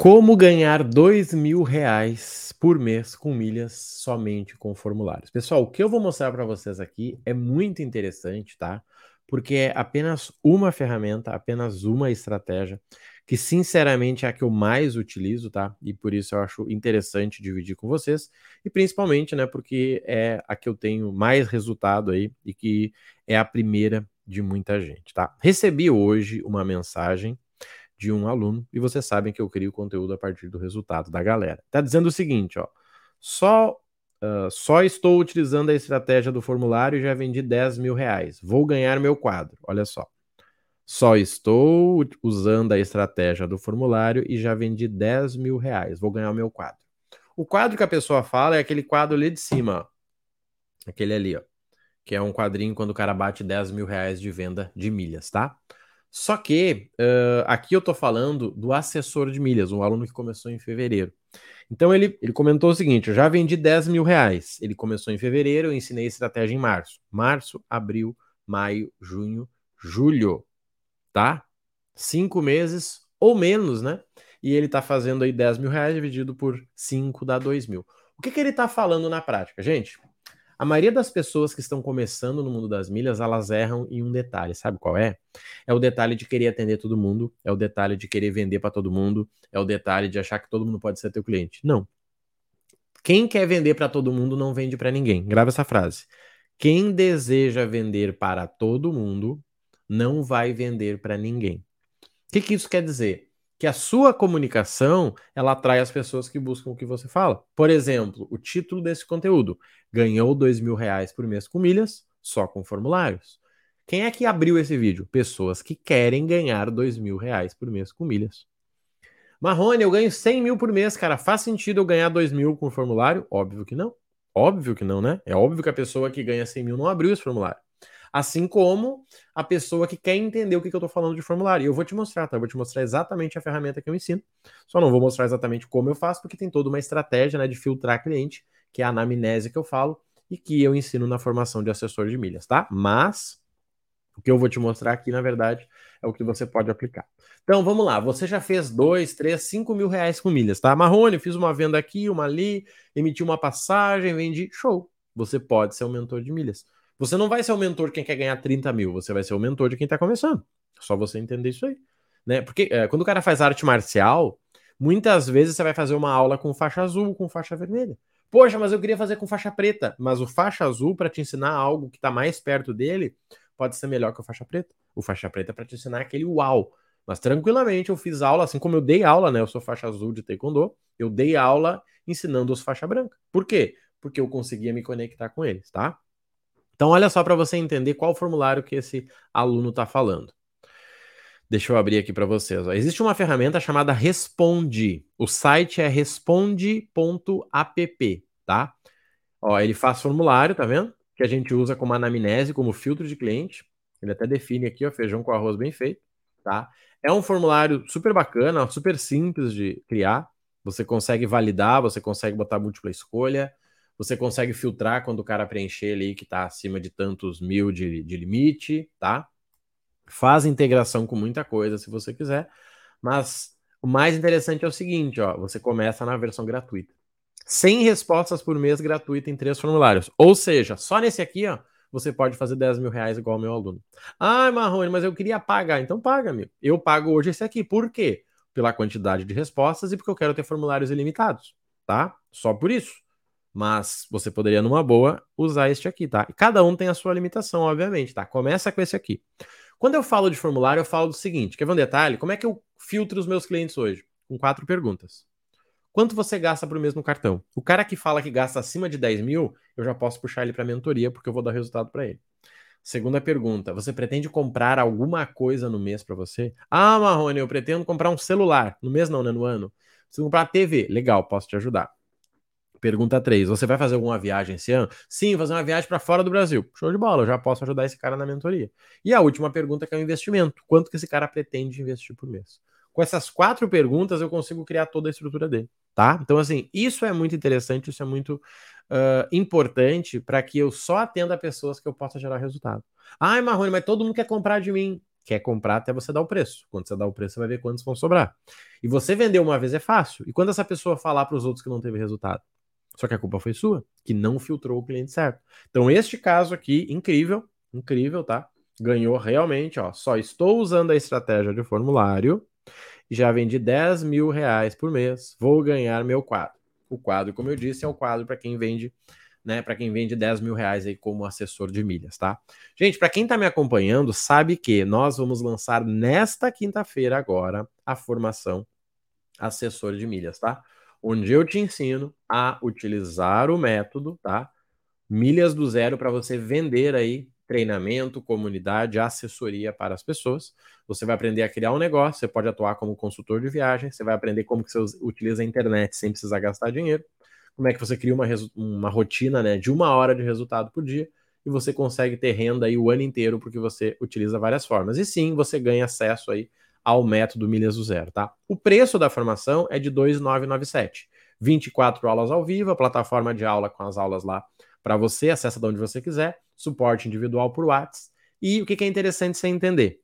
Como ganhar dois mil reais por mês com milhas somente com formulários? Pessoal, o que eu vou mostrar para vocês aqui é muito interessante, tá? Porque é apenas uma ferramenta, apenas uma estratégia, que sinceramente é a que eu mais utilizo, tá? E por isso eu acho interessante dividir com vocês, e principalmente, né, porque é a que eu tenho mais resultado aí e que é a primeira de muita gente, tá? Recebi hoje uma mensagem de um aluno, e vocês sabem que eu crio conteúdo a partir do resultado da galera. Tá dizendo o seguinte, ó, só, uh, só estou utilizando a estratégia do formulário e já vendi 10 mil reais. Vou ganhar meu quadro, olha só. Só estou usando a estratégia do formulário e já vendi 10 mil reais. Vou ganhar o meu quadro. O quadro que a pessoa fala é aquele quadro ali de cima, ó. Aquele ali, ó. Que é um quadrinho quando o cara bate 10 mil reais de venda de milhas, tá? Só que uh, aqui eu estou falando do assessor de milhas, um aluno que começou em fevereiro. Então ele, ele comentou o seguinte: eu já vendi 10 mil reais. Ele começou em fevereiro, eu ensinei estratégia em março. Março, abril, maio, junho, julho. Tá? Cinco meses ou menos, né? E ele está fazendo aí 10 mil reais dividido por 5 dá 2 mil. O que, que ele está falando na prática, gente? A maioria das pessoas que estão começando no mundo das milhas, elas erram em um detalhe, sabe qual é? É o detalhe de querer atender todo mundo, é o detalhe de querer vender para todo mundo, é o detalhe de achar que todo mundo pode ser teu cliente. Não. Quem quer vender para todo mundo não vende para ninguém. Grava essa frase. Quem deseja vender para todo mundo não vai vender para ninguém. O que, que isso quer dizer? Que a sua comunicação ela atrai as pessoas que buscam o que você fala. Por exemplo, o título desse conteúdo: ganhou dois mil reais por mês com milhas, só com formulários. Quem é que abriu esse vídeo? Pessoas que querem ganhar dois mil reais por mês com milhas. Marrone, eu ganho 100 mil por mês, cara. Faz sentido eu ganhar dois mil com formulário? Óbvio que não. Óbvio que não, né? É óbvio que a pessoa que ganha 100 mil não abriu esse formulário. Assim como a pessoa que quer entender o que, que eu estou falando de formulário. Eu vou te mostrar, tá? Eu vou te mostrar exatamente a ferramenta que eu ensino. Só não vou mostrar exatamente como eu faço, porque tem toda uma estratégia né, de filtrar cliente, que é a anamnese que eu falo e que eu ensino na formação de assessor de milhas, tá? Mas o que eu vou te mostrar aqui, na verdade, é o que você pode aplicar. Então, vamos lá. Você já fez dois, três, cinco mil reais com milhas, tá? Marrone, fiz uma venda aqui, uma ali, emiti uma passagem, vendi. Show! Você pode ser um mentor de milhas. Você não vai ser o mentor de quem quer ganhar 30 mil, você vai ser o mentor de quem está começando. Só você entender isso aí. Né? Porque é, quando o cara faz arte marcial, muitas vezes você vai fazer uma aula com faixa azul, com faixa vermelha. Poxa, mas eu queria fazer com faixa preta. Mas o faixa azul, para te ensinar algo que está mais perto dele, pode ser melhor que o faixa preta. O faixa preta é para te ensinar aquele uau. Mas tranquilamente eu fiz aula, assim como eu dei aula, né? Eu sou faixa azul de taekwondo, eu dei aula ensinando os faixa branca. Por quê? Porque eu conseguia me conectar com eles, tá? Então, olha só para você entender qual formulário que esse aluno está falando. Deixa eu abrir aqui para vocês. Ó. Existe uma ferramenta chamada Responde. O site é responde.app, tá? Ó, ele faz formulário, tá vendo? Que a gente usa como anamnese, como filtro de cliente. Ele até define aqui, ó, feijão com arroz bem feito, tá? É um formulário super bacana, super simples de criar. Você consegue validar, você consegue botar múltipla escolha, você consegue filtrar quando o cara preencher ali que está acima de tantos mil de, de limite, tá? Faz integração com muita coisa se você quiser, mas o mais interessante é o seguinte, ó, você começa na versão gratuita. 100 respostas por mês gratuita em três formulários. Ou seja, só nesse aqui, ó, você pode fazer 10 mil reais igual ao meu aluno. Ah, Marrone, mas eu queria pagar. Então paga, meu. Eu pago hoje esse aqui. Por quê? Pela quantidade de respostas e porque eu quero ter formulários ilimitados, tá? Só por isso. Mas você poderia, numa boa, usar este aqui, tá? E cada um tem a sua limitação, obviamente, tá? Começa com esse aqui. Quando eu falo de formulário, eu falo do seguinte: quer ver um detalhe? Como é que eu filtro os meus clientes hoje? Com quatro perguntas. Quanto você gasta para o mesmo cartão? O cara que fala que gasta acima de 10 mil, eu já posso puxar ele para mentoria, porque eu vou dar resultado para ele. Segunda pergunta: você pretende comprar alguma coisa no mês para você? Ah, Marrone, eu pretendo comprar um celular. No mês não, né? No ano. Se comprar TV, legal, posso te ajudar. Pergunta 3. Você vai fazer alguma viagem esse ano? Sim, fazer uma viagem para fora do Brasil. Show de bola, eu já posso ajudar esse cara na mentoria. E a última pergunta que é o investimento. Quanto que esse cara pretende investir por mês? Com essas quatro perguntas eu consigo criar toda a estrutura dele, tá? Então assim, isso é muito interessante, isso é muito uh, importante para que eu só atenda pessoas que eu possa gerar resultado. Ai, Marrone, mas todo mundo quer comprar de mim. quer comprar até você dar o preço. Quando você dá o preço, você vai ver quantos vão sobrar. E você vender uma vez é fácil. E quando essa pessoa falar para os outros que não teve resultado? Só que a culpa foi sua, que não filtrou o cliente certo. Então, este caso aqui, incrível, incrível, tá? Ganhou realmente, ó. Só estou usando a estratégia de formulário e já vendi 10 mil reais por mês. Vou ganhar meu quadro. O quadro, como eu disse, é o quadro para quem vende né, para quem vende 10 mil reais aí como assessor de milhas, tá? Gente, para quem está me acompanhando, sabe que nós vamos lançar nesta quinta-feira agora a formação assessor de milhas, tá? Onde eu te ensino a utilizar o método, tá? Milhas do zero para você vender aí treinamento, comunidade, assessoria para as pessoas. Você vai aprender a criar um negócio, você pode atuar como consultor de viagem, você vai aprender como que você utiliza a internet sem precisar gastar dinheiro como é que você cria uma, uma rotina né, de uma hora de resultado por dia e você consegue ter renda aí o ano inteiro porque você utiliza várias formas. E sim, você ganha acesso aí ao método Milhas do Zero, tá? O preço da formação é de 2,997. 24 aulas ao vivo, a plataforma de aula com as aulas lá para você, acessa de onde você quiser, suporte individual por WhatsApp. E o que é interessante você entender?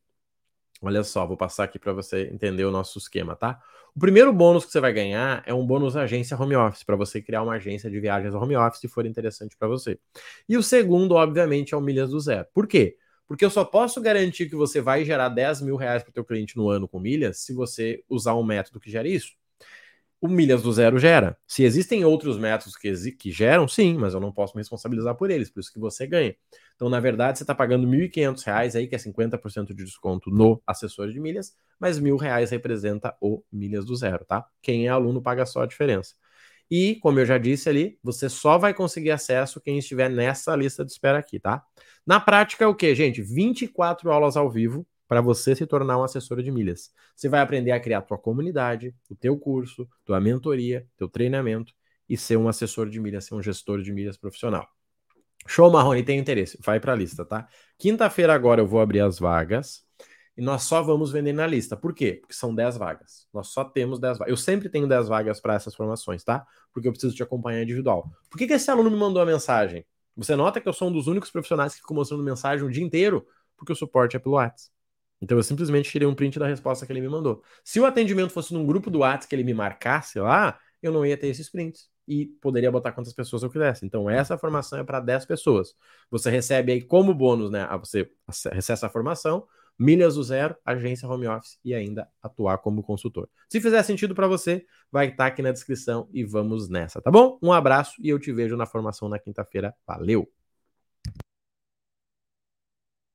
Olha só, vou passar aqui para você entender o nosso esquema, tá? O primeiro bônus que você vai ganhar é um bônus agência home office, para você criar uma agência de viagens home office se for interessante para você. E o segundo, obviamente, é o milhas do zero. Por quê? Porque eu só posso garantir que você vai gerar 10 mil reais para o teu cliente no ano com milhas se você usar um método que gere isso o milhas do zero gera. Se existem outros métodos que, que geram, sim, mas eu não posso me responsabilizar por eles, por isso que você ganha. Então, na verdade, você está pagando R$ 1.500 aí, que é 50% de desconto no assessor de milhas, mas R$ reais representa o milhas do zero, tá? Quem é aluno paga só a diferença. E, como eu já disse ali, você só vai conseguir acesso quem estiver nessa lista de espera aqui, tá? Na prática é o que, gente? 24 aulas ao vivo para você se tornar um assessor de milhas. Você vai aprender a criar a tua comunidade, o teu curso, tua mentoria, teu treinamento e ser um assessor de milhas, ser um gestor de milhas profissional. Show Marrone, tem interesse? Vai para a lista, tá? Quinta-feira agora eu vou abrir as vagas e nós só vamos vender na lista. Por quê? Porque são 10 vagas. Nós só temos 10 vagas. Eu sempre tenho 10 vagas para essas formações, tá? Porque eu preciso te acompanhar individual. Por que, que esse aluno me mandou a mensagem? Você nota que eu sou um dos únicos profissionais que ficam mostrando mensagem o dia inteiro? Porque o suporte é pelo WhatsApp. Então eu simplesmente tirei um print da resposta que ele me mandou. Se o atendimento fosse num grupo do WhatsApp que ele me marcasse lá, eu não ia ter esses prints e poderia botar quantas pessoas eu quisesse. Então essa formação é para 10 pessoas. Você recebe aí como bônus, né? Você recebe essa formação, milhas do zero, agência home office e ainda atuar como consultor. Se fizer sentido para você, vai estar tá aqui na descrição e vamos nessa, tá bom? Um abraço e eu te vejo na formação na quinta-feira. Valeu.